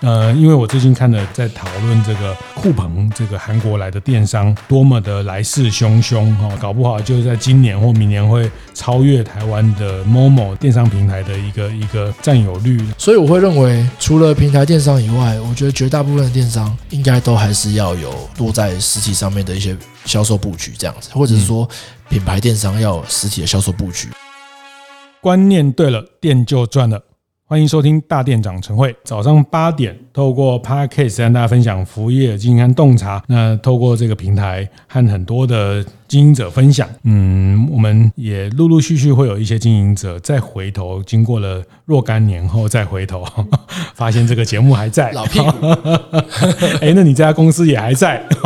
呃，因为我最近看了在讨论这个酷鹏这个韩国来的电商多么的来势汹汹哈，搞不好就是在今年或明年会超越台湾的 Momo 电商平台的一个一个占有率。所以我会认为，除了平台电商以外，我觉得绝大部分的电商应该都还是要有多在实体上面的一些销售布局这样子，或者是说品牌电商要有实体的销售布局。观念对了，店就赚了。欢迎收听大店长晨会，早上八点透过 Podcast 跟大家分享服务业经营和洞察。那透过这个平台和很多的经营者分享，嗯，我们也陆陆续续会有一些经营者再回头，经过了若干年后再回头，发现这个节目还在。老屁股，哎，那你这家公司也还在，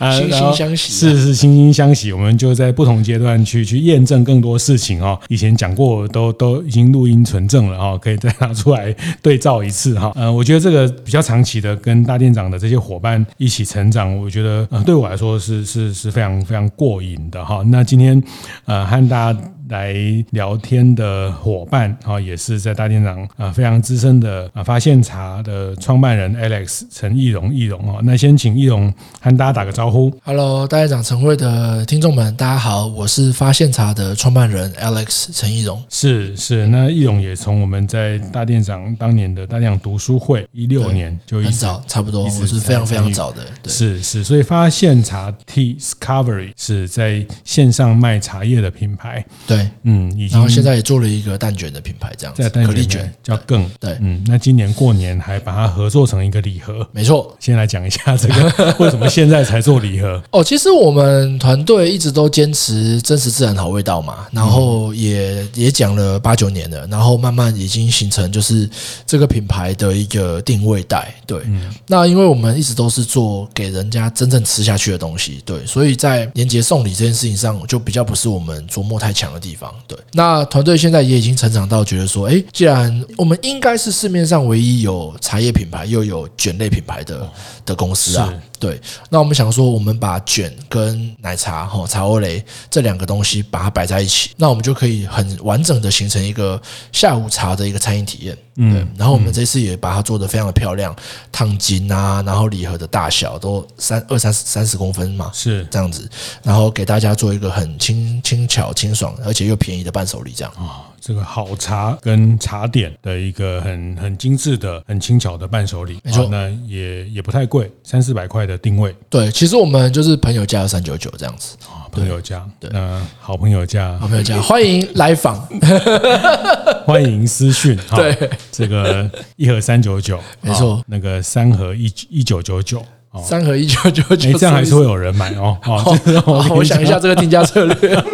惺惺相惜，是是惺惺相惜。我们就在不同阶段去去验证更多事情哦。以前讲过都都已经录音存证。了可以再拿出来对照一次哈。呃，我觉得这个比较长期的跟大店长的这些伙伴一起成长，我觉得呃对我来说是是是非常非常过瘾的哈。那今天呃和大家。来聊天的伙伴啊，也是在大店长啊非常资深的啊发现茶的创办人 Alex 陈义荣义荣啊，那先请义荣和大家打个招呼。Hello，大店长晨会的听众们，大家好，我是发现茶的创办人 Alex 陈义荣。是是，那义荣也从我们在大店长当年的大店长读书会一六年就很早，差不多我是非常非常早的。对是是，所以发现茶 Tea Discovery 是在线上卖茶叶的品牌。对。嗯，然后现在也做了一个蛋卷的品牌，这样子，可丽卷叫更对，嗯，那今年过年还把它合作成一个礼盒，没错。先来讲一下这个 为什么现在才做礼盒？哦，其实我们团队一直都坚持真实自然好味道嘛，然后也也讲了八九年了，然后慢慢已经形成就是这个品牌的一个定位带。对，那因为我们一直都是做给人家真正吃下去的东西，对，所以在年节送礼这件事情上，就比较不是我们琢磨太强的地方。对，那团队现在也已经成长到觉得说，诶，既然我们应该是市面上唯一有茶叶品牌又有卷类品牌的的公司啊。对，那我们想说，我们把卷跟奶茶、哈茶欧蕾这两个东西把它摆在一起，那我们就可以很完整的形成一个下午茶的一个餐饮体验。嗯，然后我们这次也把它做得非常的漂亮，烫金啊，然后礼盒的大小都三二三三十公分嘛，是这样子，然后给大家做一个很轻轻巧、清爽而且又便宜的伴手礼，这样啊。这个好茶跟茶点的一个很很精致的、很轻巧的伴手礼，没错，那也也不太贵，三四百块的定位。对，其实我们就是朋友价三九九这样子。啊，朋友价，对，那好朋友价，好朋友价，欢迎来访，欢迎私讯，对，这个一盒三九九，没错，那个三盒一一九九九，三盒一九九九，这样还是会有人买哦。好，我想一下这个定价策略。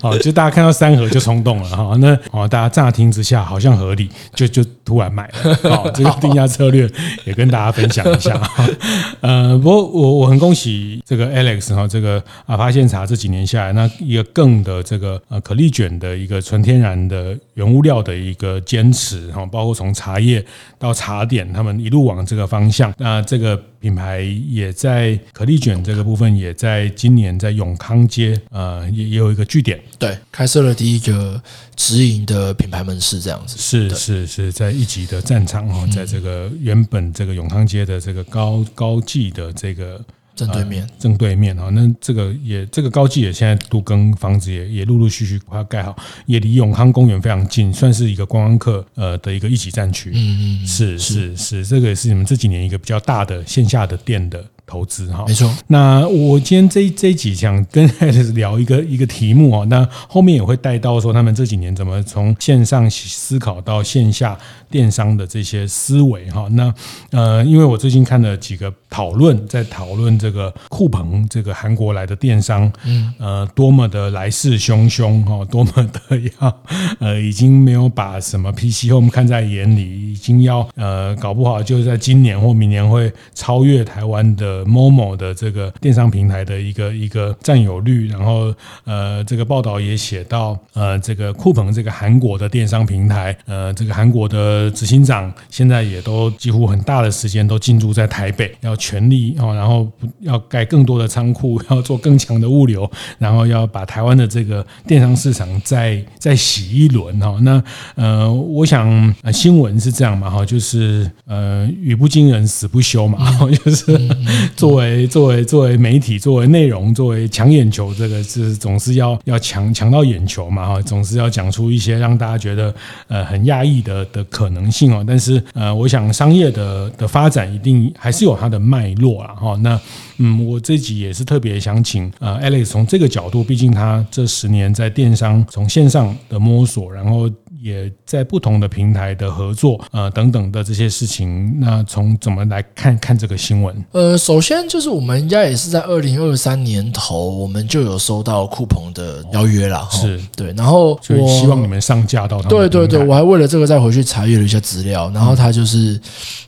好，就大家看到三盒就冲动了哈，那哦，大家乍听之下好像合理，就就突然买了。好，这个定价策略也跟大家分享一下。呃，不过我我很恭喜这个 Alex 哈，这个啊发现茶这几年下来，那一个更的这个呃可丽卷的一个纯天然的原物料的一个坚持哈，包括从茶叶到茶点，他们一路往这个方向。那这个品牌也在可丽卷这个部分，也在今年在永康街呃也也有一个据点。对，开设了第一个直营的品牌门市，这样子是是是在一级的战场哈，在这个原本这个永康街的这个高高技的这个正对面，正对面哈，那这个也这个高技也现在都跟房子也也陆陆续续把它盖好，也离永康公园非常近，算是一个观光客呃的一个一级战区。嗯嗯，是是是，这个也是你们这几年一个比较大的线下的店的。投资哈，没错。那我今天这这一集想跟 Alex 聊一个一个题目啊，那后面也会带到说他们这几年怎么从线上思考到线下电商的这些思维哈。那呃，因为我最近看了几个讨论，在讨论这个酷鹏这个韩国来的电商，嗯，呃，多么的来势汹汹哈，多么的要呃，已经没有把什么 PC Home 看在眼里，已经要呃，搞不好就是在今年或明年会超越台湾的。的 Momo 的这个电商平台的一个一个占有率，然后呃，这个报道也写到，呃，这个酷鹏这个韩国的电商平台，呃，这个韩国的执行长现在也都几乎很大的时间都进驻在台北，要全力哦，然后要盖更多的仓库，要做更强的物流，然后要把台湾的这个电商市场再再洗一轮哈。那呃，我想新闻是这样嘛哈，就是呃，语不惊人死不休嘛，就是 作为作为作为媒体，作为内容，作为抢眼球，这个是总是要要抢抢到眼球嘛哈，总是要讲出一些让大家觉得呃很讶异的的可能性哦。但是呃，我想商业的的发展一定还是有它的脉络啊哈。那嗯，我自己也是特别想请呃 Alex 从这个角度，毕竟他这十年在电商从线上的摸索，然后。也在不同的平台的合作，呃，等等的这些事情，那从怎么来看看这个新闻？呃，首先就是我们应该也是在二零二三年头，我们就有收到酷鹏的邀约了，是对，然后所以希望你们上架到他们。对对对，我还为了这个再回去查阅了一下资料，然后它就是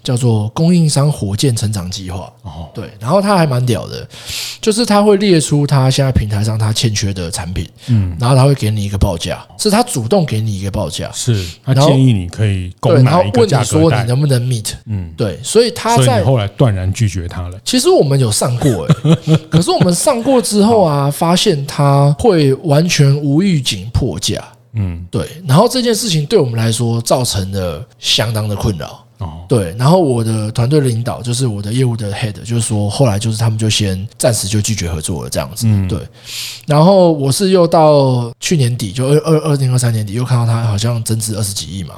叫做供应商火箭成长计划，哦，对，然后它还蛮屌的，就是他会列出他现在平台上他欠缺的产品，嗯，然后他会给你一个报价，是他主动给你一个报价。是他建议你可以购买一个价格带，然后问你说你能不能 meet？嗯，对，所以他在以后来断然拒绝他了。其实我们有上过诶、欸，可是我们上过之后啊，发现他会完全无预警破价。嗯，对，然后这件事情对我们来说造成了相当的困扰。哦，对，然后我的团队领导就是我的业务的 head，就是说后来就是他们就先暂时就拒绝合作了这样子。嗯，对，然后我是又到去年底，就二二二零二三年底，又看到他好像增值二十几亿嘛。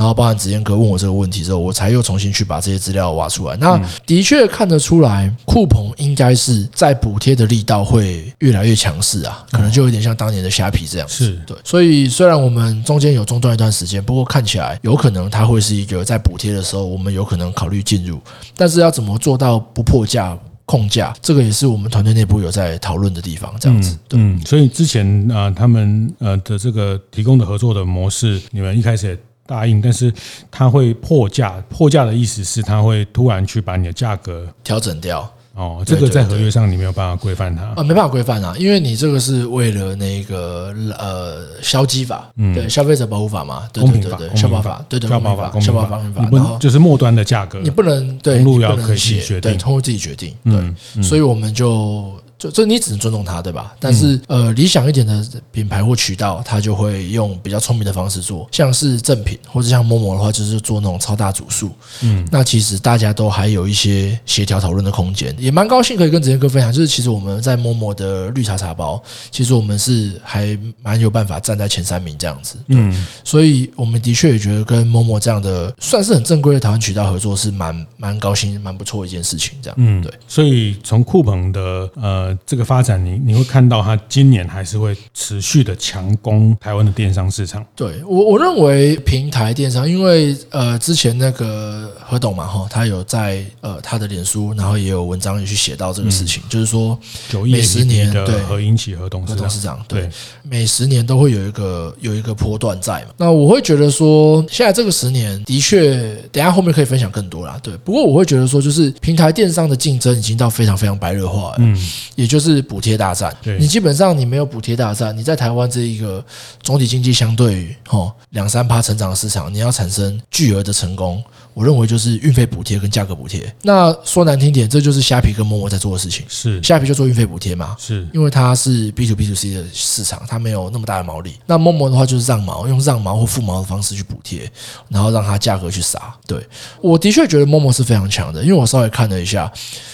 然后，包含子健哥问我这个问题之后，我才又重新去把这些资料挖出来。那的确看得出来，酷鹏应该是在补贴的力道会越来越强势啊，可能就有点像当年的虾皮这样子。是对，所以虽然我们中间有中断一段时间，不过看起来有可能它会是一个在补贴的时候，我们有可能考虑进入。但是要怎么做到不破价控价，这个也是我们团队内部有在讨论的地方。这样子，嗯，所以之前啊，他们呃的这个提供的合作的模式，你们一开始也。答应，但是他会破价。破价的意思是，他会突然去把你的价格调整掉。哦，这个在合约上你没有办法规范它啊，没办法规范啊，因为你这个是为了那个呃消基法，嗯，对，消费者保护法嘛，对对对对，消保法，对对，消保法，消保法，你不能就是末端的价格，你不能对，通路要可以决定，通路自己决定，对，所以我们就。就这你只能尊重他，对吧？但是呃，理想一点的品牌或渠道，他就会用比较聪明的方式做，像是正品或者像 Momo 的话，就是做那种超大组数。嗯，那其实大家都还有一些协调讨论的空间，也蛮高兴可以跟子健哥分享，就是其实我们在 Momo 的绿茶茶包，其实我们是还蛮有办法站在前三名这样子。嗯，所以我们的确也觉得跟 Momo 这样的算是很正规的台湾渠道合作是蛮蛮高兴、蛮不错的一件事情。这样，嗯，对。所以从酷鹏的呃。这个发展，你你会看到它今年还是会持续的强攻台湾的电商市场。对我，我认为平台电商，因为呃，之前那个何董嘛，哈，他有在呃他的脸书，然后也有文章也去写到这个事情，嗯、就是说每十年对何英起何董事长，董事长对，对每十年都会有一个有一个波段在嘛。那我会觉得说，现在这个十年的确，等下后面可以分享更多啦。对，不过我会觉得说，就是平台电商的竞争已经到非常非常白热化了，嗯，也就是补贴大战。你基本上你没有补贴大战，你在台湾这一个总体经济相对于哦两三趴成长的市场，你要产生巨额的成功。我认为就是运费补贴跟价格补贴。那说难听点，这就是虾皮跟 Momo 在做的事情。是虾皮就做运费补贴嘛？是因为它是 B to B to C 的市场，它没有那么大的毛利。那 Momo 的话就是让毛，用让毛或付毛的方式去补贴，然后让它价格去杀。对，我的确觉得 Momo 是非常强的，因为我稍微看了一下。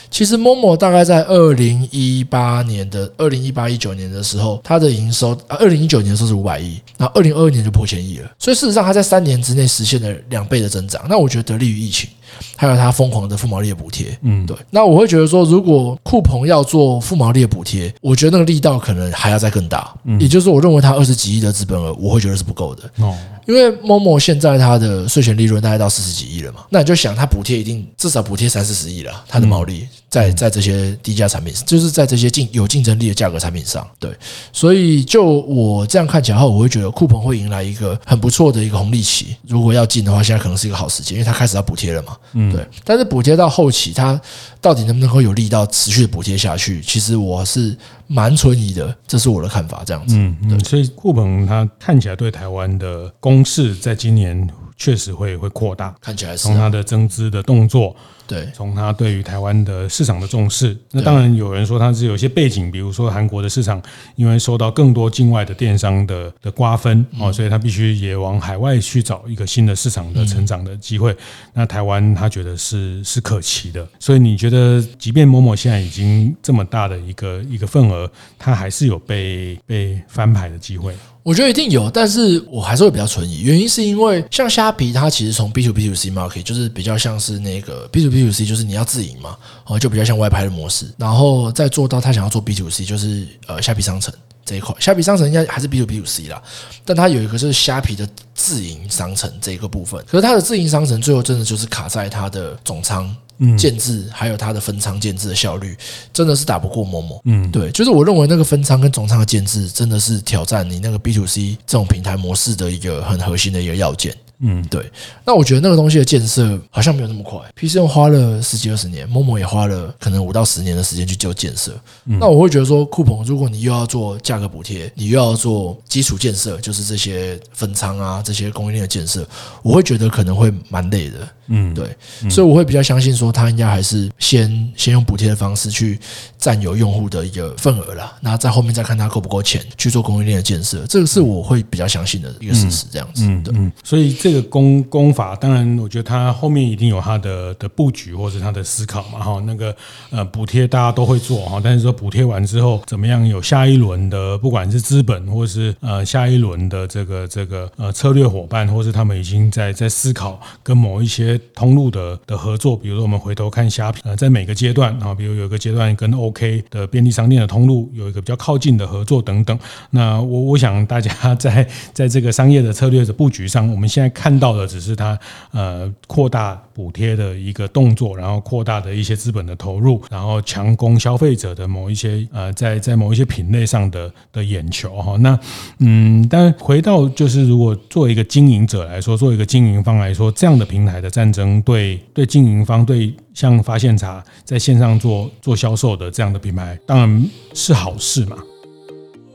其实 Momo 大概在二零一八年的二零一八一九年的时候，它的营收啊，二零一九年的时候是五百亿，然后二零二二年就破千亿了。所以事实上，它在三年之内实现了两倍的增长。那我觉得得力于疫情，还有它疯狂的负毛利的补贴。嗯，对。那我会觉得说，如果酷鹏要做负毛利的补贴，我觉得那个力道可能还要再更大。嗯，也就是说，我认为它二十几亿的资本额，我会觉得是不够的。哦。因为 Momo 现在它的税前利润大概到四十几亿了嘛，那你就想它补贴一定至少补贴三四十亿了，它的毛利在在这些低价产品，就是在这些竞有竞争力的价格产品上，对，所以就我这样看起来后，我会觉得酷鹏会迎来一个很不错的一个红利期。如果要进的话，现在可能是一个好时机，因为它开始要补贴了嘛，嘛，嗯，对。但是补贴到后期，它到底能不能够有力到持续的补贴下去？其实我是蛮存疑的，这是我的看法。这样子，嗯嗯。所以库鹏他看起来对台湾的攻势，在今年确实会会扩大，看起来是从他的增资的动作。对，从他对于台湾的市场的重视，那当然有人说他是有些背景，比如说韩国的市场，因为受到更多境外的电商的的瓜分哦，所以他必须也往海外去找一个新的市场的成长的机会。那台湾他觉得是是可期的，所以你觉得，即便 Momo 现在已经这么大的一个一个份额，他还是有被被翻牌的机会？我觉得一定有，但是我还是会比较存疑。原因是因为像虾皮，它其实从 B to B to C market 就是比较像是那个 B to B to C，就是你要自营嘛，哦，就比较像外拍的模式。然后再做到他想要做 B to C，就是呃虾皮商城这一块。虾皮商城应该还是 B to B to C 啦，但它有一个是虾皮的自营商城这一个部分。可是它的自营商城最后真的就是卡在它的总仓。嗯，建制还有它的分仓建制的效率，真的是打不过 Momo。嗯，对，就是我认为那个分仓跟总仓的建制，真的是挑战你那个 B to C 这种平台模式的一个很核心的一个要件。嗯，对。那我觉得那个东西的建设好像没有那么快，PChome 花了十几二十年，Momo 也花了可能五到十年的时间去做建设。那我会觉得说，酷鹏，如果你又要做价格补贴，你又要做基础建设，就是这些分仓啊，这些供应链的建设，我会觉得可能会蛮累的。嗯，对。所以我会比较相信说，他应该还是先先用补贴的方式去占有用户的一个份额啦，那在后面再看他够不够钱去做供应链的建设，这个是我会比较相信的一个事实。这样子，对。所以。这个工工法，当然，我觉得他后面一定有他的的布局，或者他的思考嘛，哈。那个呃，补贴大家都会做哈，但是说补贴完之后，怎么样有下一轮的，不管是资本，或是呃下一轮的这个这个呃策略伙伴，或是他们已经在在思考跟某一些通路的的合作，比如说我们回头看虾皮，呃，在每个阶段啊，比如有一个阶段跟 OK 的便利商店的通路有一个比较靠近的合作等等。那我我想大家在 在这个商业的策略的布局上，我们现在。看到的只是它呃扩大补贴的一个动作，然后扩大的一些资本的投入，然后强攻消费者的某一些呃在在某一些品类上的的眼球哈。那嗯，但回到就是如果作为一个经营者来说，作为一个经营方来说，这样的平台的战争对对经营方对像发现茶在线上做做销售的这样的品牌，当然是好事嘛。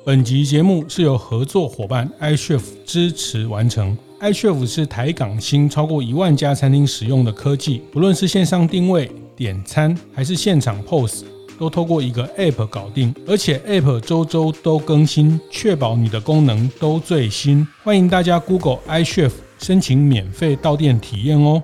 本集节目是由合作伙伴 iChef 支持完成。iChef 是台港新超过一万家餐厅使用的科技，不论是线上定位、点餐，还是现场 POS，都透过一个 App 搞定，而且 App 周周都更新，确保你的功能都最新。欢迎大家 Google iChef 申请免费到店体验哦。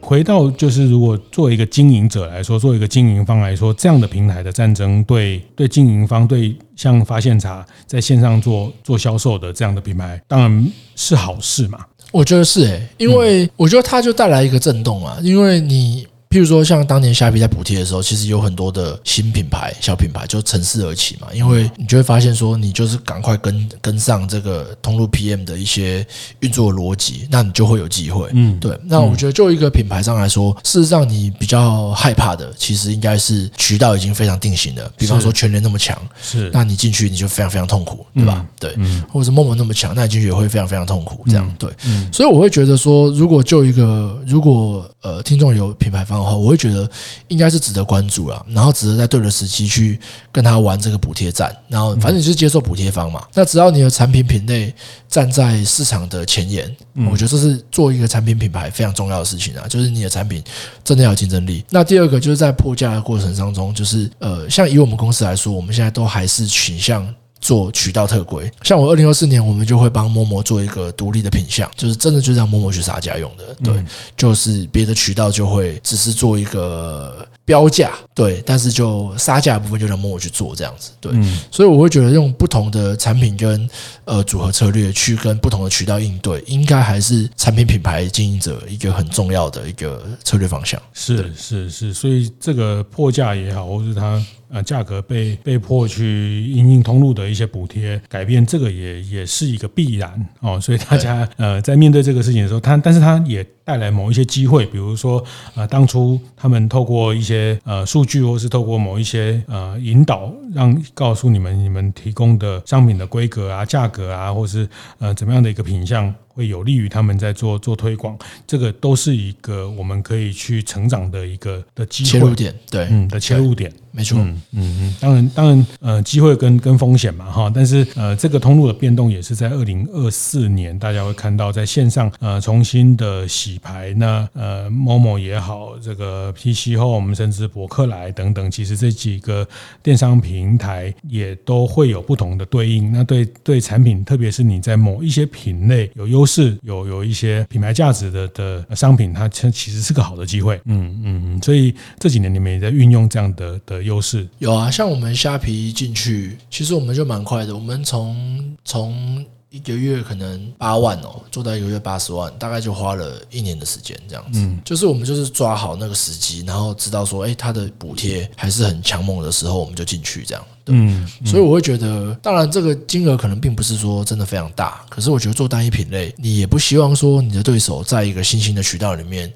回到就是，如果做一个经营者来说，做一个经营方来说，这样的平台的战争对对经营方对像发现茶在线上做做销售的这样的品牌，当然是好事嘛。我觉得是诶，因为我觉得它就带来一个震动啊，因为你。譬如说，像当年虾皮在补贴的时候，其实有很多的新品牌、小品牌就乘势而起嘛。因为你就会发现说，你就是赶快跟跟上这个通路 PM 的一些运作逻辑，那你就会有机会。嗯，对。那我觉得，就一个品牌上来说，事实上你比较害怕的，其实应该是渠道已经非常定型的。比方说，全联那么强，是，那你进去你就非常非常痛苦，对吧？对，或者是 Momo 那么强，那你进去也会非常非常痛苦。这样对。所以我会觉得说，如果就一个，如果呃，听众有品牌方。我会觉得应该是值得关注了，然后值得在对的时期去跟他玩这个补贴战，然后反正你就是接受补贴方嘛。那只要你的产品品类站在市场的前沿，我觉得这是做一个产品品牌非常重要的事情啊，就是你的产品真的要有竞争力。那第二个就是在破价的过程当中，就是呃，像以我们公司来说，我们现在都还是倾向。做渠道特规，像我二零二四年，我们就会帮 Momo 做一个独立的品项，就是真的就让 Momo 去杀价用的，对，就是别的渠道就会只是做一个标价，对，但是就杀价的部分就让 Momo 去做这样子，对，所以我会觉得用不同的产品跟呃组合策略去跟不同的渠道应对，应该还是产品品牌经营者一个很重要的一个策略方向。是是是，所以这个破价也好，或是它。呃，价格被被迫去因应通路的一些补贴改变，这个也也是一个必然哦。所以大家呃在面对这个事情的时候，它但是它也带来某一些机会，比如说呃当初他们透过一些呃数据，或是透过某一些呃引导，让告诉你们你们提供的商品的规格啊、价格啊，或是呃怎么样的一个品项。会有利于他们在做做推广，这个都是一个我们可以去成长的一个的机会切入点，对，嗯的切入点。没错，嗯嗯嗯，当然当然，呃，机会跟跟风险嘛，哈，但是呃，这个通路的变动也是在二零二四年，大家会看到在线上呃重新的洗牌，那呃，Momo 也好，这个 PC 后我们甚至博客来等等，其实这几个电商平台也都会有不同的对应。那对对产品，特别是你在某一些品类有优势、有有一些品牌价值的的商品，它其实是个好的机会。嗯嗯嗯，所以这几年你们也在运用这样的的。优势有啊，像我们虾皮进去，其实我们就蛮快的。我们从从一个月可能八万哦，做到一个月八十万，大概就花了一年的时间这样子。嗯，就是我们就是抓好那个时机，然后知道说，哎，它的补贴还是很强猛的时候，我们就进去这样。嗯，所以我会觉得，当然这个金额可能并不是说真的非常大，可是我觉得做单一品类，你也不希望说你的对手在一个新兴的渠道里面。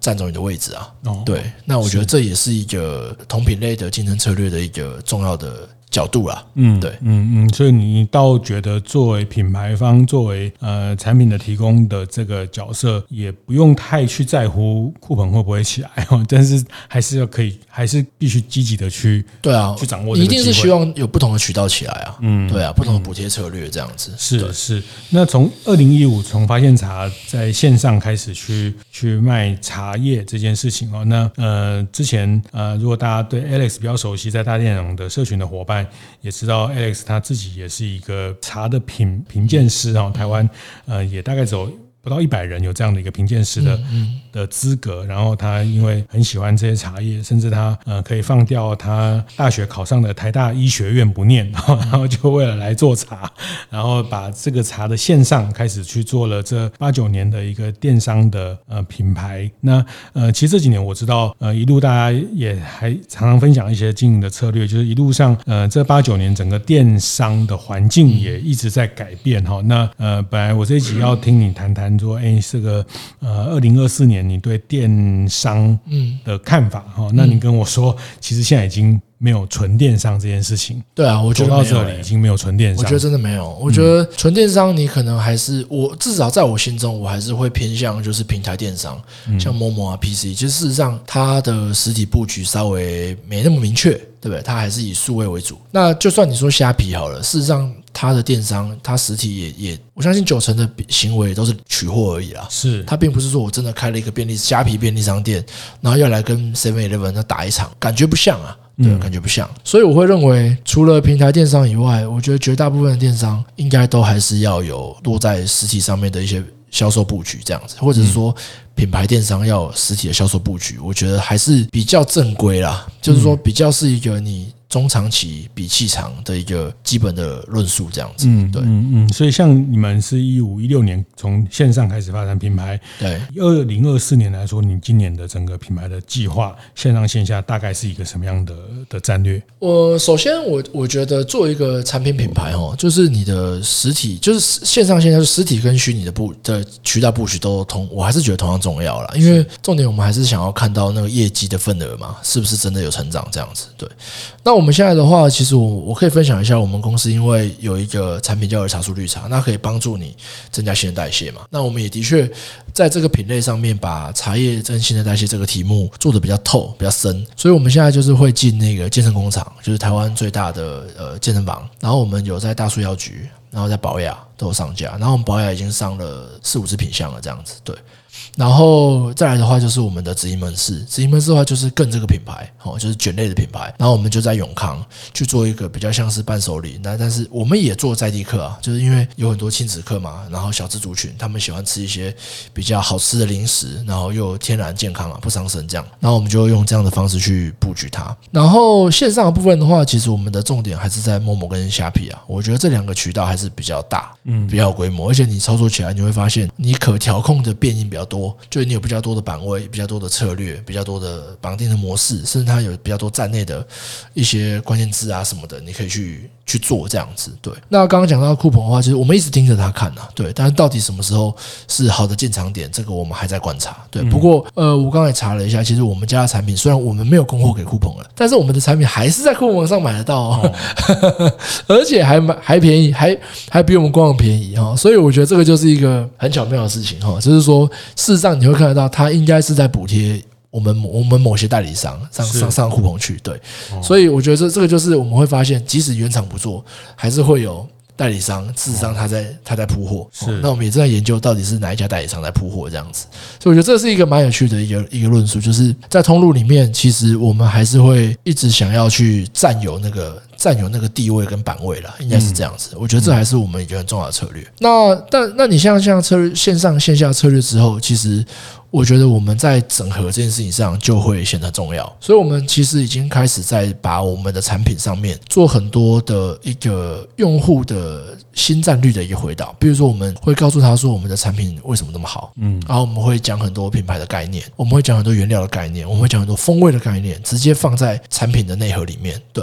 占走你的位置啊！哦，对，那我觉得这也是一个同品类的竞争策略的一个重要的。角度啊，嗯，对，嗯嗯，所以你倒觉得作为品牌方，作为呃产品的提供的这个角色，也不用太去在乎库本会不会起来哦，但是还是要可以，还是必须积极的去对啊，去掌握。你一定是希望有不同的渠道起来啊，嗯，对啊，不同的补贴策略这样子。是是。那从二零一五从发现茶在线上开始去去卖茶叶这件事情哦，那呃之前呃如果大家对 Alex 比较熟悉，在大电影的社群的伙伴。也知道 Alex 他自己也是一个茶的品品鉴师啊，台湾呃也大概走。不到一百人有这样的一个评鉴师的的资格，然后他因为很喜欢这些茶叶，甚至他呃可以放掉他大学考上的台大医学院不念，然后就为了来做茶，然后把这个茶的线上开始去做了这八九年的一个电商的呃品牌。那呃其实这几年我知道呃一路大家也还常常分享一些经营的策略，就是一路上呃这八九年整个电商的环境也一直在改变哈。那呃本来我这一集要听你谈谈。说哎，这个呃，二零二四年你对电商嗯的看法哈？那你跟我说，其实现在已经没有纯电商这件事情。对啊，我觉得到这里已经没有纯电商。我觉得真的没有。我觉得纯电商你可能还是我至少在我心中，我还是会偏向就是平台电商，像 Momo 啊、PC。其实事实上，它的实体布局稍微没那么明确，对不对？它还是以数位为主。那就算你说虾皮好了，事实上。它的电商，他实体也也，我相信九成的行为都是取货而已啦。是，他并不是说我真的开了一个便利虾皮便利商店，然后要来跟 Seven Eleven 那打一场，感觉不像啊，对，感觉不像。所以我会认为，除了平台电商以外，我觉得绝大部分的电商应该都还是要有落在实体上面的一些销售布局，这样子，或者是说品牌电商要有实体的销售布局，我觉得还是比较正规啦，就是说比较是一个你。中长期比气长的一个基本的论述，这样子，嗯，对，嗯嗯，所以像你们是一五一六年从线上开始发展品牌，对，二零二四年来说，你今年的整个品牌的计划，线上线下大概是一个什么样的的战略？我首先我我觉得做一个产品品牌哦，就是你的实体，就是线上线下，实体跟虚拟的布的渠道布局都同，我还是觉得同样重要啦，因为重点我们还是想要看到那个业绩的份额嘛，是不是真的有成长这样子？对，那。我们现在的话，其实我我可以分享一下，我们公司因为有一个产品叫儿茶树绿茶，那可以帮助你增加新陈代谢嘛。那我们也的确在这个品类上面，把茶叶增新陈代谢这个题目做的比较透、比较深。所以我们现在就是会进那个健身工厂，就是台湾最大的呃健身房。然后我们有在大树药局，然后在保养都上架。然后我们宝雅已经上了四五支品项了，这样子对。然后再来的话，就是我们的直营门市。直营门市的话，就是更这个品牌，哦，就是卷类的品牌。然后我们就在永康去做一个比较像是伴手礼。那但是我们也做在地客啊，就是因为有很多亲子客嘛，然后小资族群他们喜欢吃一些比较好吃的零食，然后又天然健康啊，不伤身这样。然后我们就用这样的方式去布局它。然后线上的部分的话，其实我们的重点还是在 Momo 跟虾皮啊。我觉得这两个渠道还是比较大，嗯，比较有规模，而且你操作起来你会发现，你可调控的变因比较多。就是你有比较多的版位，比较多的策略，比较多的绑定的模式，甚至它有比较多站内的一些关键字啊什么的，你可以去去做这样子。对，那刚刚讲到酷鹏的话，其实我们一直盯着他看呐，对，但是到底什么时候是好的进场点，这个我们还在观察。对，不过呃，我刚才查了一下，其实我们家的产品虽然我们没有供货给酷鹏了，但是我们的产品还是在酷澎上买得到哦，而且还买还便宜，还还比我们官网便宜哈，所以我觉得这个就是一个很巧妙的事情哈，就是说事实上你会看得到，它应该是在补贴。我们我们某些代理商上上上酷澎去，对，所以我觉得这这个就是我们会发现，即使原厂不做，还是会有代理商，事实上他在他在铺货。是，那我们也正在研究到底是哪一家代理商在铺货这样子。所以我觉得这是一个蛮有趣的一个一个论述，就是在通路里面，其实我们还是会一直想要去占有那个占有那个地位跟版位了，应该是这样子。我觉得这还是我们一个很重要的策略。那但那你像像策略线上线下策略之后，其实。我觉得我们在整合这件事情上就会显得重要，所以我们其实已经开始在把我们的产品上面做很多的一个用户的新战略的一个回导，比如说我们会告诉他说我们的产品为什么那么好，嗯，然后我们会讲很多品牌的概念，我们会讲很多原料的概念，我们会讲很多风味的概念，直接放在产品的内核里面，对。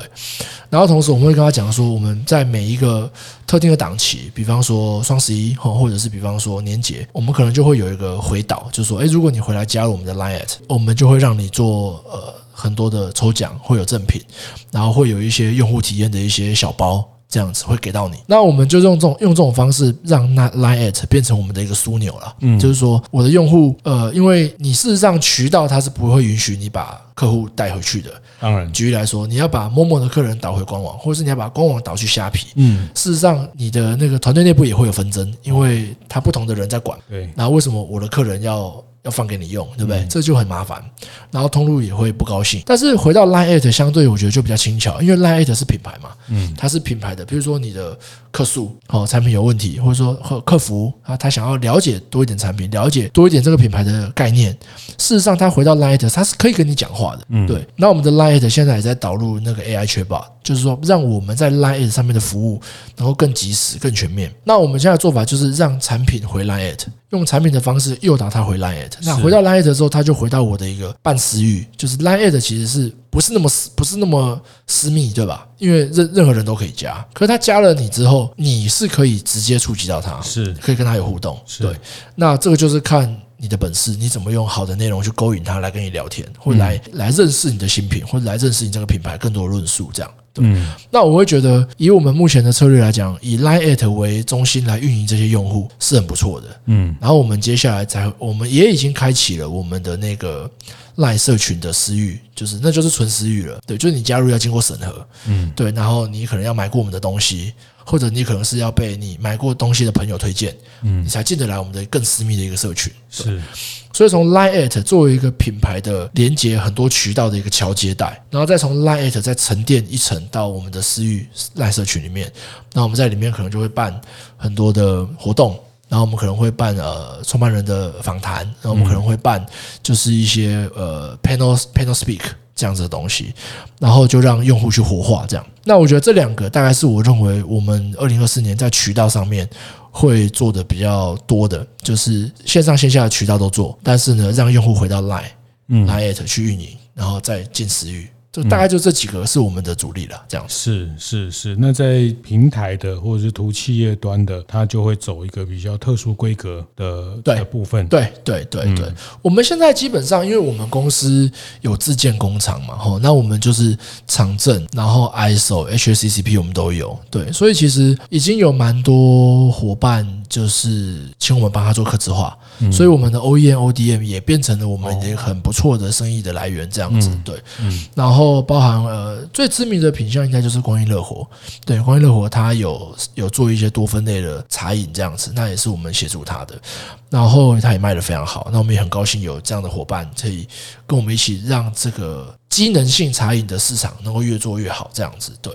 然后同时我们会跟他讲说我们在每一个特定的档期，比方说双十一或或者是比方说年节，我们可能就会有一个回导，就是说，诶，如果你回来加入我们的 Line@，我们就会让你做呃很多的抽奖，会有赠品，然后会有一些用户体验的一些小包。这样子会给到你，那我们就用这种用这种方式让那 Line@ 变成我们的一个枢纽了。嗯，就是说我的用户，呃，因为你事实上渠道它是不会允许你把客户带回去的。当然，举例来说，你要把 Momo 的客人导回官网，或者是你要把官网导去虾皮，嗯，事实上你的那个团队内部也会有纷争，因为他不同的人在管。对，那为什么我的客人要？要放给你用，对不对？这就很麻烦，然后通路也会不高兴。但是回到 Line@ 相对我觉得就比较轻巧，因为 Line@ 是品牌嘛，嗯，它是品牌的。比如说你的客诉哦，产品有问题，或者说客服啊，他想要了解多一点产品，了解多一点这个品牌的概念。事实上，他回到 Line@，他是可以跟你讲话的，嗯，对。那我们的 Line@ 现在也在导入那个 AI Chatbot，就是说让我们在 Line@ 上面的服务能够更及时、更全面。那我们现在的做法就是让产品回 Line@。用产品的方式诱导他回 Line@，那回到 Line@ 之后，他就回到我的一个半私域，就是 Line@ 其实是不是那么私，不是那么私密，对吧？因为任任何人都可以加，可是他加了你之后，你是可以直接触及到他，是可以跟他有互动，对。那这个就是看你的本事，你怎么用好的内容去勾引他来跟你聊天，或来来认识你的新品，或者来认识你这个品牌更多的论述，这样。嗯，那我会觉得，以我们目前的策略来讲，以 Line@ at 为中心来运营这些用户是很不错的。嗯，然后我们接下来才，我们也已经开启了我们的那个 Line 社群的私域，就是那就是纯私域了。对，就是你加入要经过审核。嗯，对，然后你可能要买过我们的东西。或者你可能是要被你买过东西的朋友推荐，嗯，你才进得来我们的更私密的一个社群。是，所以从 Line@ at 作为一个品牌的连接很多渠道的一个桥接带，然后再从 Line@ at 再沉淀一层到我们的私域 Line 社群里面，那我们在里面可能就会办很多的活动，然后我们可能会办呃创办人的访谈，然后我们可能会办就是一些呃 panel panel speak。这样子的东西，然后就让用户去活化这样。那我觉得这两个大概是我认为我们二零二四年在渠道上面会做的比较多的，就是线上线下的渠道都做，但是呢，让用户回到 Line，嗯，Line@ 去运营，然后再进私域。就大概就这几个是我们的主力了，这样是是是。那在平台的或者是图企业端的，它就会走一个比较特殊规格的的部分。对对对对，对，我们现在基本上，因为我们公司有自建工厂嘛，吼，那我们就是厂证，然后 ISO、HACCP 我们都有。对，所以其实已经有蛮多伙伴就是请我们帮他做客制化，所以我们的 OEM、ODM 也变成了我们一个很不错的生意的来源，这样子。对，嗯，然后。后包含呃最知名的品相应该就是光阴乐活，对，光阴乐活它有有做一些多分类的茶饮这样子，那也是我们协助他的，然后他也卖得非常好，那我们也很高兴有这样的伙伴可以跟我们一起让这个机能性茶饮的市场能够越做越好这样子，对。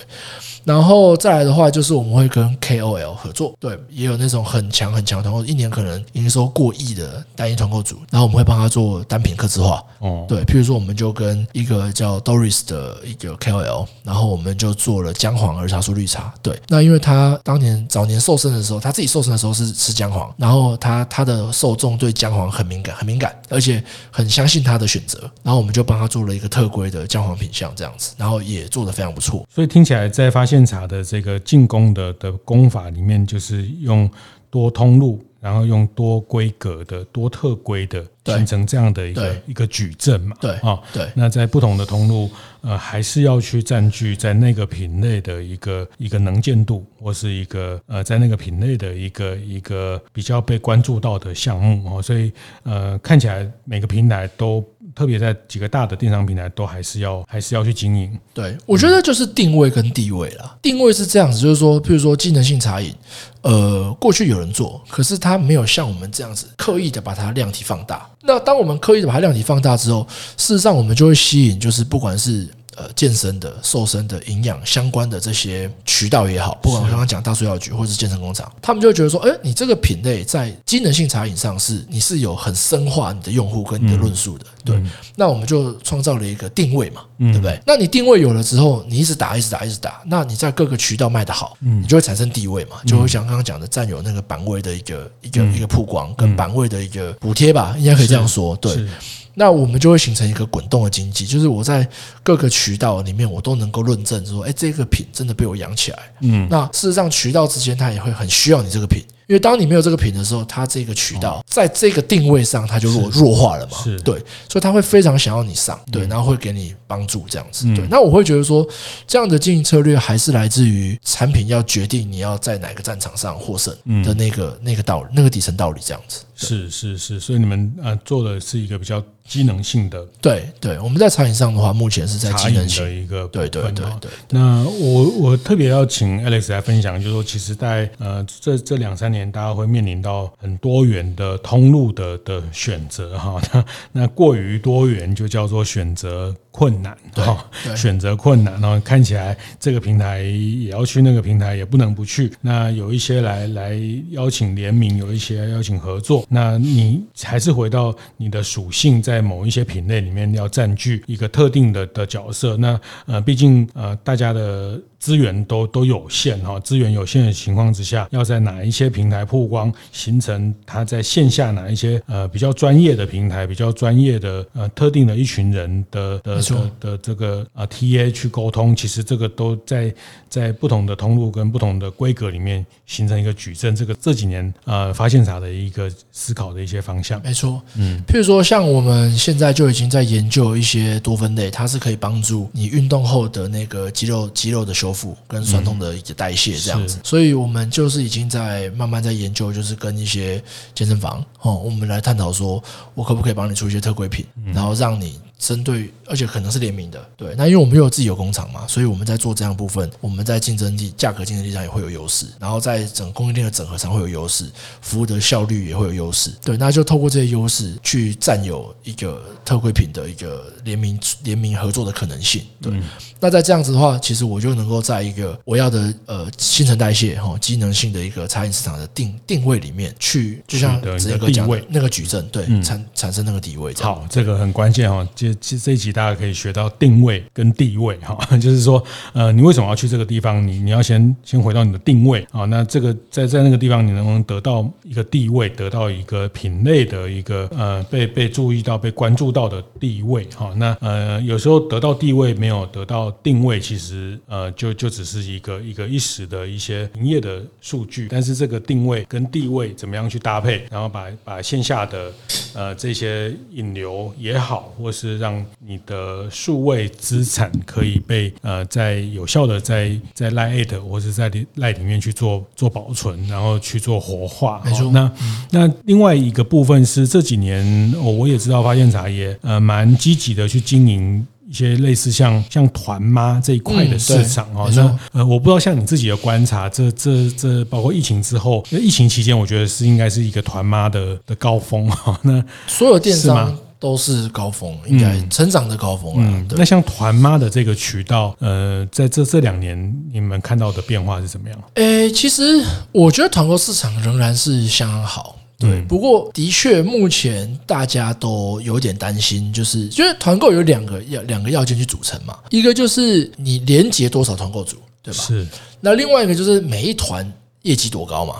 然后再来的话，就是我们会跟 KOL 合作，对，也有那种很强很强团购，一年可能营收过亿的单一团购组，然后我们会帮他做单品客制化，哦，对，譬如说我们就跟一个叫 Doris 的一个 KOL，然后我们就做了姜黄儿茶素绿茶，对，那因为他当年早年瘦身的时候，他自己瘦身的时候是吃姜黄，然后他他的受众对姜黄很敏感，很敏感，而且很相信他的选择，然后我们就帮他做了一个特规的姜黄品相这样子，然后也做的非常不错，所以听起来在发现茶的这个进攻的的功法里面，就是用多通路。然后用多规格的、多特规的形成这样的一个一个矩阵嘛，对啊，对。那在不同的通路，呃，还是要去占据在那个品类的一个一个能见度，或是一个呃，在那个品类的一个一个比较被关注到的项目哦。所以呃，看起来每个平台都。特别在几个大的电商平台，都还是要还是要去经营。对，我觉得就是定位跟地位啦。定位是这样子，就是说，譬如说机能性茶饮，呃，过去有人做，可是他没有像我们这样子刻意的把它量体放大。那当我们刻意的把它量体放大之后，事实上我们就会吸引，就是不管是。呃，健身的、瘦身的、营养相关的这些渠道也好，不管我刚刚讲大树药局或者是健身工厂，他们就会觉得说，哎，你这个品类在机能性茶饮上是你是有很深化你的用户跟你的论述的，对。那我们就创造了一个定位嘛，对不对？那你定位有了之后，你一直打，一直打，一直打，那你在各个渠道卖得好，你就会产生地位嘛，就会像刚刚讲的占有那个版位的一个一个一个曝光跟版位的一个补贴吧，应该可以这样说，对。那我们就会形成一个滚动的经济，就是我在各个渠道里面，我都能够论证说，哎，这个品真的被我养起来。嗯，那事实上渠道之间，它也会很需要你这个品。因为当你没有这个品的时候，它这个渠道在这个定位上，它就弱弱化了嘛。是，对，所以他会非常想要你上，对，然后会给你帮助这样子。对，那我会觉得说，这样的经营策略还是来自于产品要决定你要在哪个战场上获胜的那个那个道理，那个底层道理这样子。是是是，所以你们呃做的是一个比较机能性的。对对，我们在茶饮上的话，目前是在机能性的一个对对对对。那我我特别要请 Alex 来分享，就是说，其实在呃这这两三年。大家会面临到很多元的通路的的选择哈，那那过于多元就叫做选择困难哈，选择困难，然后看起来这个平台也要去，那个平台也不能不去。那有一些来来邀请联名，有一些邀请合作。那你还是回到你的属性，在某一些品类里面要占据一个特定的的角色。那呃，毕竟呃，大家的。资源都都有限哈，资源有限的情况之下，要在哪一些平台曝光，形成它在线下哪一些呃比较专业的平台，比较专业的呃特定的一群人的的的的，的这个啊 TA 去沟通，其实这个都在在不同的通路跟不同的规格里面形成一个矩阵。这个这几年呃发现啥的一个思考的一些方向。没错，嗯，譬如说像我们现在就已经在研究一些多酚类，它是可以帮助你运动后的那个肌肉肌肉的修复。跟酸痛的一个代谢这样子，所以我们就是已经在慢慢在研究，就是跟一些健身房哦，我们来探讨说，我可不可以帮你出一些特规品，然后让你。针对，而且可能是联名的，对。那因为我们又有自己有工厂嘛，所以我们在做这样部分，我们在竞争力、价格竞争力上也会有优势，然后在整供应链的整合上会有优势，服务的效率也会有优势。对，那就透过这些优势去占有一个特惠品的一个联名联名合作的可能性。对，那在这样子的话，其实我就能够在一个我要的呃新陈代谢哈机能性的一个餐饮市场的定定位里面去，就像子健哥讲的那个矩阵，对，产产生那个地位。好，这个很关键哈。其实这一集大家可以学到定位跟地位哈，就是说，呃，你为什么要去这个地方？你你要先先回到你的定位啊。那这个在在那个地方，你能不能得到一个地位，得到一个品类的一个呃被被注意到、被关注到的地位哈？那呃，有时候得到地位没有得到定位，其实呃就就只是一个一个一时的一些营业的数据。但是这个定位跟地位怎么样去搭配，然后把把线下的呃这些引流也好，或是让你的数位资产可以被呃在有效的在在 LINE@ 或者在 LINE 里面去做做保存，然后去做活化。没错。那那另外一个部分是这几年我我也知道发现茶也呃蛮积极的去经营一些类似像像团妈这一块的市场哦。那呃我不知道像你自己的观察，这这这包括疫情之后，那疫情期间我觉得是应该是一个团妈的的高峰哈。那所有电商。都是高峰，应该成长的高峰啊。嗯，那像团妈的这个渠道，呃，在这这两年，你们看到的变化是怎么样？诶，其实我觉得团购市场仍然是相当好。对，不过的确，目前大家都有点担心，就是因为团购有两个要两个要件去组成嘛，一个就是你连接多少团购组，对吧？是。那另外一个就是每一团业绩多高嘛。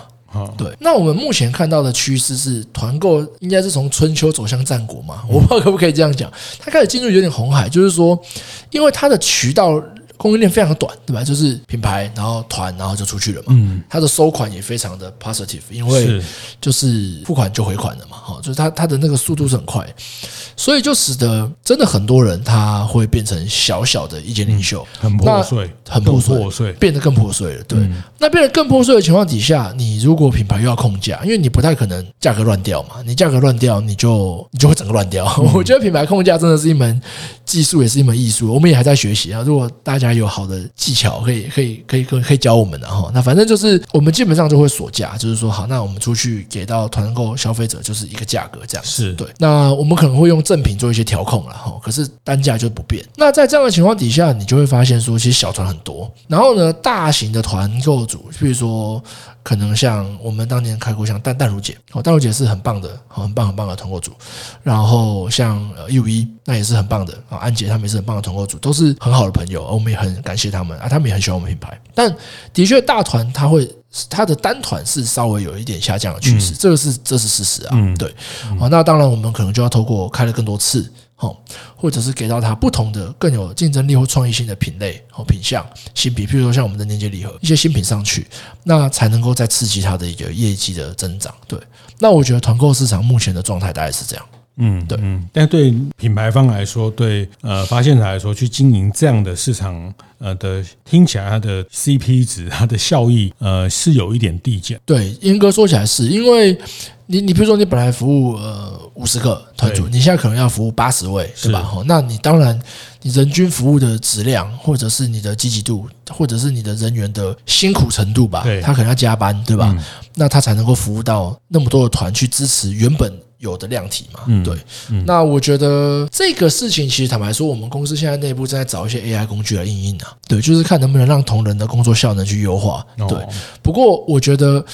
对，那我们目前看到的趋势是团购应该是从春秋走向战国嘛？我不知道可不可以这样讲，它开始进入有点红海，就是说，因为它的渠道供应链非常短，对吧？就是品牌，然后团，然后就出去了嘛。嗯，它的收款也非常的 positive，因为就是付款就回款了嘛。哈，就是它它的那个速度是很快，所以就使得真的很多人他会变成小小的意见领袖，很破碎，很破碎，变得更破碎了。对，那变得更破碎的情况底下，你如果品牌又要控价，因为你不太可能价格乱掉嘛，你价格乱掉，你就你就会整个乱掉。我觉得品牌控价真的是一门技术，也是一门艺术，我们也还在学习啊。如果大家有好的技巧，可以可以可以可以可以教我们的哈。那反正就是我们基本上就会锁价，就是说好，那我们出去给到团购消费者就是一个价格这样。是对。那我们可能会用赠品做一些调控了哈，可是单价就不变。那在这样的情况底下，你就会发现说，其实小团很多，然后呢，大型的团购组，比如说。可能像我们当年开过像淡淡如姐哦，淡如姐是很棒的，很棒很棒的团购组。然后像一五一那也是很棒的啊，安杰他们也是很棒的团购组，都是很好的朋友，我们也很感谢他们啊，他们也很喜欢我们品牌。但的确大团他会他的单团是稍微有一点下降的趋势，这个是这是事实啊，对。好，那当然我们可能就要透过开了更多次。哦，或者是给到它不同的、更有竞争力或创意性的品类和品项新品，譬如说像我们的年节礼盒，一些新品上去，那才能够再刺激它的一个业绩的增长。对，那我觉得团购市场目前的状态大概是这样。嗯，对，嗯，但对品牌方来说，对呃发现者来说，去经营这样的市场，呃的听起来它的 CP 值、它的效益，呃是有一点递减。对，严格说起来是因为你，你比如说你本来服务呃五十个团组，你现在可能要服务八十位，对吧？哈，那你当然你人均服务的质量，或者是你的积极度，或者是你的人员的辛苦程度吧，对他可能要加班，对吧？那他才能够服务到那么多的团去支持原本。有的量体嘛，对，那我觉得这个事情其实坦白说，我们公司现在内部正在找一些 AI 工具来应用啊，对，就是看能不能让同仁的工作效能去优化，对。不过我觉得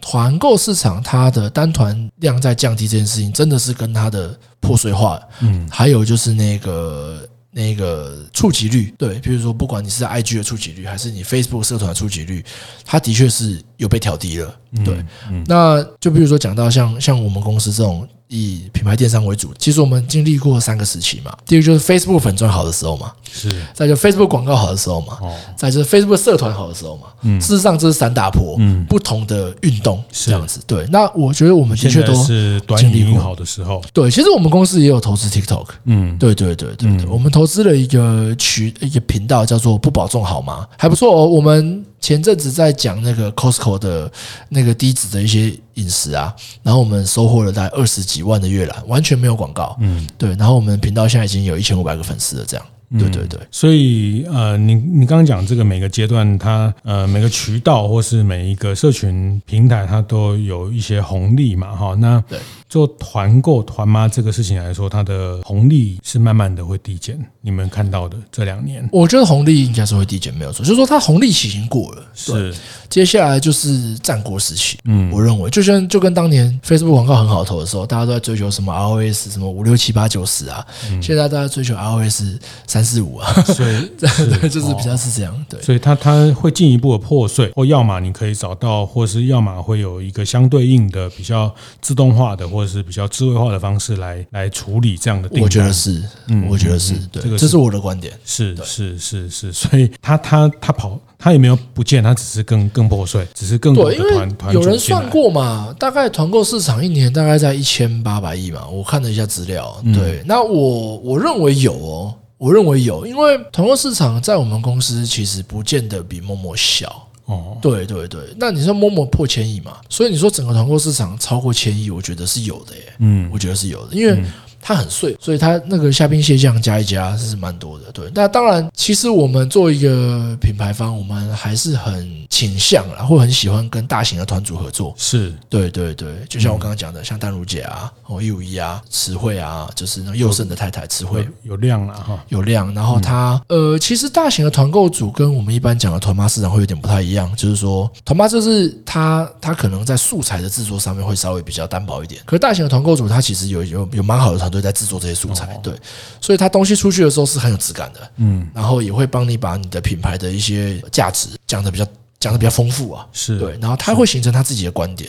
团购市场它的单团量在降低这件事情，真的是跟它的破碎化，嗯，还有就是那个。那个触及率，对，比如说，不管你是 IG 的触及率，还是你 Facebook 社团的触及率，它的确是有被调低了，对。嗯嗯、那就比如说讲到像像我们公司这种。以品牌电商为主，其实我们经历过三个时期嘛。第一个就是 Facebook 粉钻好的时候嘛，是；再就 Facebook 广告好的时候嘛，哦；再就是 Facebook 社团好的时候嘛。嗯，事实上这是三大波，嗯，不同的运动是这样子。对，那我觉得我们的确都是经历过好的时候。对，其实我们公司也有投资 TikTok。嗯，对对对对对，我们投资了一个渠一个频道叫做“不保重好吗”，还不错哦。我们。前阵子在讲那个 Costco 的那个低脂的一些饮食啊，然后我们收获了大概二十几万的阅览，完全没有广告，嗯，对，然后我们频道现在已经有一千五百个粉丝了，这样。对对对，所以呃，你你刚刚讲这个每个阶段，它呃每个渠道或是每一个社群平台，它都有一些红利嘛，哈。那做团购团妈这个事情来说，它的红利是慢慢的会递减。你们看到的这两年，我觉得红利应该是会递减，没有错。就是说它红利期已经过了，是接下来就是战国时期。嗯，我认为就像就跟当年 Facebook 广告很好投的时候，大家都在追求什么 ROS 什么五六七八九十啊，现在大家追求 ROS。三四五啊，所以 对，就是比较是这样，对，所以它它会进一步的破碎，或要么你可以找到，或是要么会有一个相对应的比较自动化的，或者是比较智慧化的方式来来处理这样的订单。我觉得是，嗯，我觉得是对，这个这是我的观点，是是是是，所以他他他跑，他也没有不见，他只是更更破碎，只是更多的团团。有人算过嘛？大概团购市场一年大概在一千八百亿嘛？我看了一下资料，对，那我我认为有哦。我认为有，因为团购市场在我们公司其实不见得比 Momo 小哦。对对对，那你说 Momo 破千亿嘛？所以你说整个团购市场超过千亿，我觉得是有的耶。嗯，我觉得是有的，因为。它很碎，所以它那个虾兵蟹将加一加是蛮多的。对，那当然，其实我们做一个品牌方，我们还是很倾向啦，或很喜欢跟大型的团组合作。是，对对对，就像我刚刚讲的，像丹如姐啊，哦一五一啊，词汇啊，就是那佑胜的太太词汇有量了哈，有量。然后它呃，其实大型的团购组跟我们一般讲的团妈市场会有点不太一样，就是说团妈就是它它可能在素材的制作上面会稍微比较单薄一点，可是大型的团购组它其实有有有蛮好的团。都在制作这些素材，对，所以他东西出去的时候是很有质感的，嗯，然后也会帮你把你的品牌的一些价值讲的比较讲的比较丰富啊，是对，然后他会形成他自己的观点，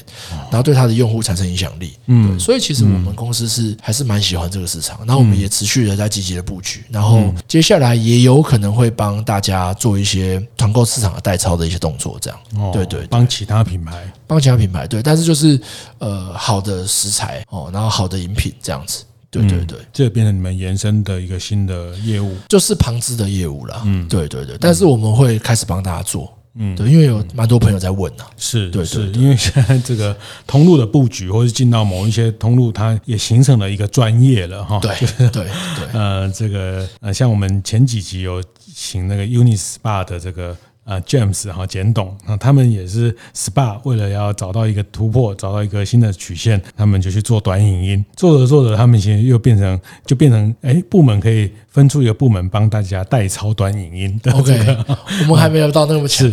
然后对他的用户产生影响力，嗯，所以其实我们。公司是还是蛮喜欢这个市场，然后我们也持续的在积极的布局，然后接下来也有可能会帮大家做一些团购市场的代操的一些动作，这样，对对，帮其他品牌，帮其他品牌，对，但是就是呃好的食材哦，然后好的饮品这样子，对对对，这变成你们延伸的一个新的业务，就是旁支的业务了，嗯，对对对，但是我们会开始帮大家做。嗯，对，因为有蛮多朋友在问呐，是，对，是。因为现在这个通路的布局，或是进到某一些通路，它也形成了一个专业了哈。对，对，对，呃，这个呃，像我们前几集有请那个 Unispa 的这个。啊，James 哈，简董啊，他们也是 SPA，为了要找到一个突破，找到一个新的曲线，他们就去做短影音，做着做着，他们现在又变成，就变成，哎，部门可以分出一个部门帮大家代操短影音。OK，我们还没有到那么强，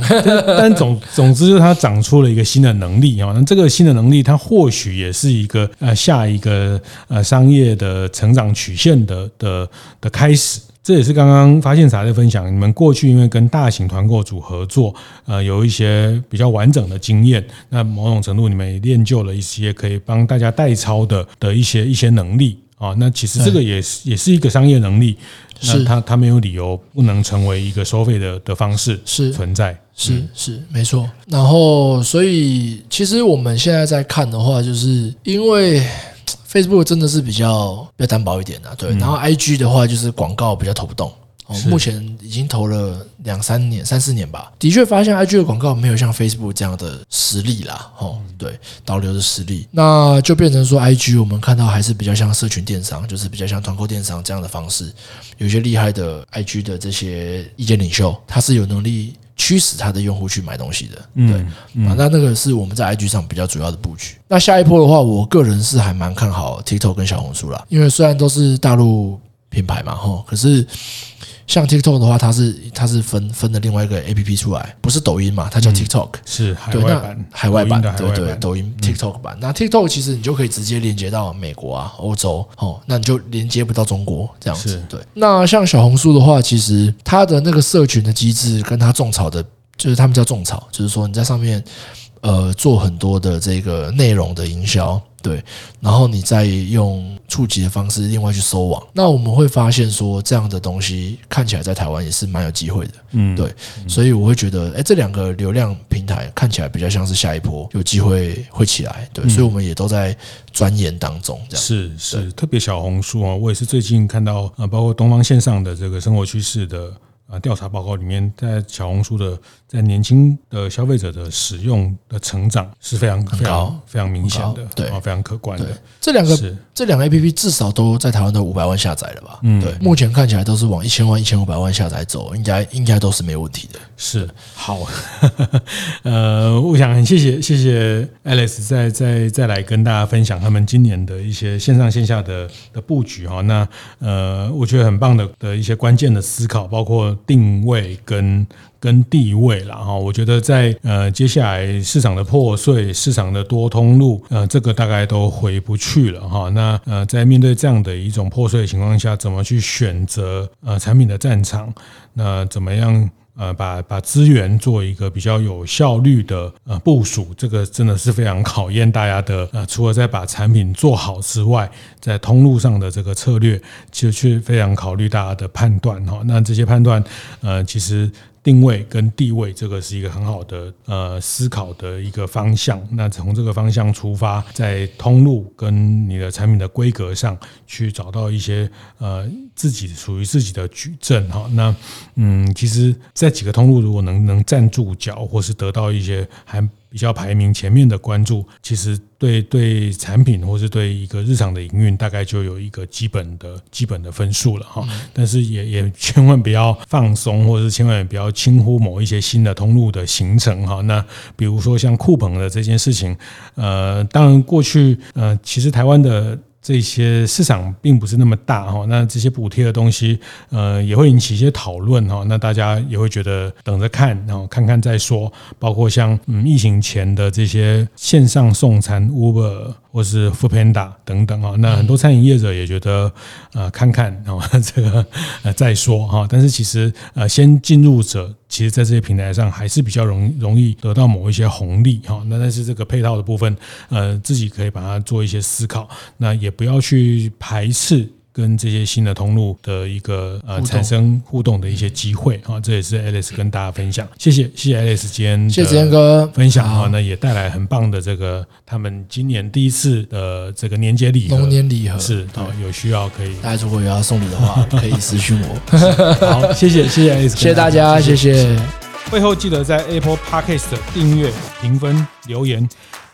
但总总之，就是它长出了一个新的能力啊。那这个新的能力，它或许也是一个呃下一个呃商业的成长曲线的的的开始。这也是刚刚发现啥在分享，你们过去因为跟大型团购组合作，呃，有一些比较完整的经验，那某种程度你们也练就了一些可以帮大家代操的的一些一些能力啊。那其实这个也是也是一个商业能力，那它它没有理由不能成为一个收费的的方式是存在，是是，是没错。然后所以其实我们现在在看的话，就是因为。Facebook 真的是比较比较单薄一点的，对。然后 IG 的话就是广告比较投不动，哦，目前已经投了两三年、三四年吧。的确发现 IG 的广告没有像 Facebook 这样的实力啦，哦，对，导流的实力，那就变成说 IG 我们看到还是比较像社群电商，就是比较像团购电商这样的方式。有些厉害的 IG 的这些意见领袖，他是有能力。驱使他的用户去买东西的，对，啊，那那个是我们在 IG 上比较主要的布局。那下一波的话，我个人是还蛮看好 TikTok 跟小红书啦，因为虽然都是大陆品牌嘛，吼，可是。像 TikTok 的话，它是它是分分的另外一个 APP 出来，不是抖音嘛，它叫 TikTok，嗯、是海外版，海外版，对对，对，抖音 TikTok 版。那 TikTok 其实你就可以直接连接到美国啊、欧洲，哦，那你就连接不到中国这样子。对，那像小红书的话，其实它的那个社群的机制，跟它种草的，就是他们叫种草，就是说你在上面。呃，做很多的这个内容的营销，对，然后你再用触及的方式，另外去收网，那我们会发现说，这样的东西看起来在台湾也是蛮有机会的，嗯，对，所以我会觉得，哎，这两个流量平台看起来比较像是下一波有机会会起来，对，所以我们也都在钻研当中，这样。是是，特别小红书啊，我也是最近看到啊，包括东方线上的这个生活趋势的。啊，调查报告里面，在小红书的在年轻的消费者的使用的成长是非常非常非常明显的，对，非常可观的。这两个这两个 A P P 至少都在台湾都五百万下载了吧？嗯，对，目前看起来都是往一千万、一千五百万下载走，应该应该都是没问题的。是好，呃，我想很谢谢谢谢 Alice 再再再来跟大家分享他们今年的一些线上线下的的布局哈。那呃，我觉得很棒的的一些关键的思考，包括。定位跟跟地位了哈，我觉得在呃接下来市场的破碎，市场的多通路，呃，这个大概都回不去了哈。那呃，在面对这样的一种破碎的情况下，怎么去选择呃产品的战场？那怎么样？呃，把把资源做一个比较有效率的呃部署，这个真的是非常考验大家的。呃，除了在把产品做好之外，在通路上的这个策略，其实去非常考虑大家的判断哈。那这些判断，呃，其实。定位跟地位，这个是一个很好的呃思考的一个方向。那从这个方向出发，在通路跟你的产品的规格上去找到一些呃自己属于自己的矩阵哈。那嗯，其实，在几个通路如果能能站住脚，或是得到一些还。比较排名前面的关注，其实对对产品或是对一个日常的营运，大概就有一个基本的基本的分数了哈。但是也也千万不要放松，或是千万也不要轻忽某一些新的通路的形成哈。那比如说像酷鹏的这件事情，呃，当然过去呃，其实台湾的。这些市场并不是那么大哈，那这些补贴的东西，呃，也会引起一些讨论哈。那大家也会觉得等着看，然后看看再说。包括像嗯疫情前的这些线上送餐，Uber。或是 Foodpanda 等等啊。那很多餐饮业者也觉得，呃，看看啊，这个呃再说哈。但是其实呃，先进入者，其实在这些平台上还是比较容容易得到某一些红利哈。那但是这个配套的部分，呃，自己可以把它做一些思考，那也不要去排斥。跟这些新的通路的一个呃产生互动的一些机会啊，这也是 Alex 跟大家分享，谢谢谢谢 Alex 今天谢谢子哥。分享啊，那也带来很棒的这个他们今年第一次的这个年节礼盒，龙年礼盒。是啊，有需要可以，大家如果有要送礼的话，可以私讯我。好，谢谢谢谢 Alex，谢谢大家，谢谢。会后记得在 Apple Podcast 订阅、评分、留言。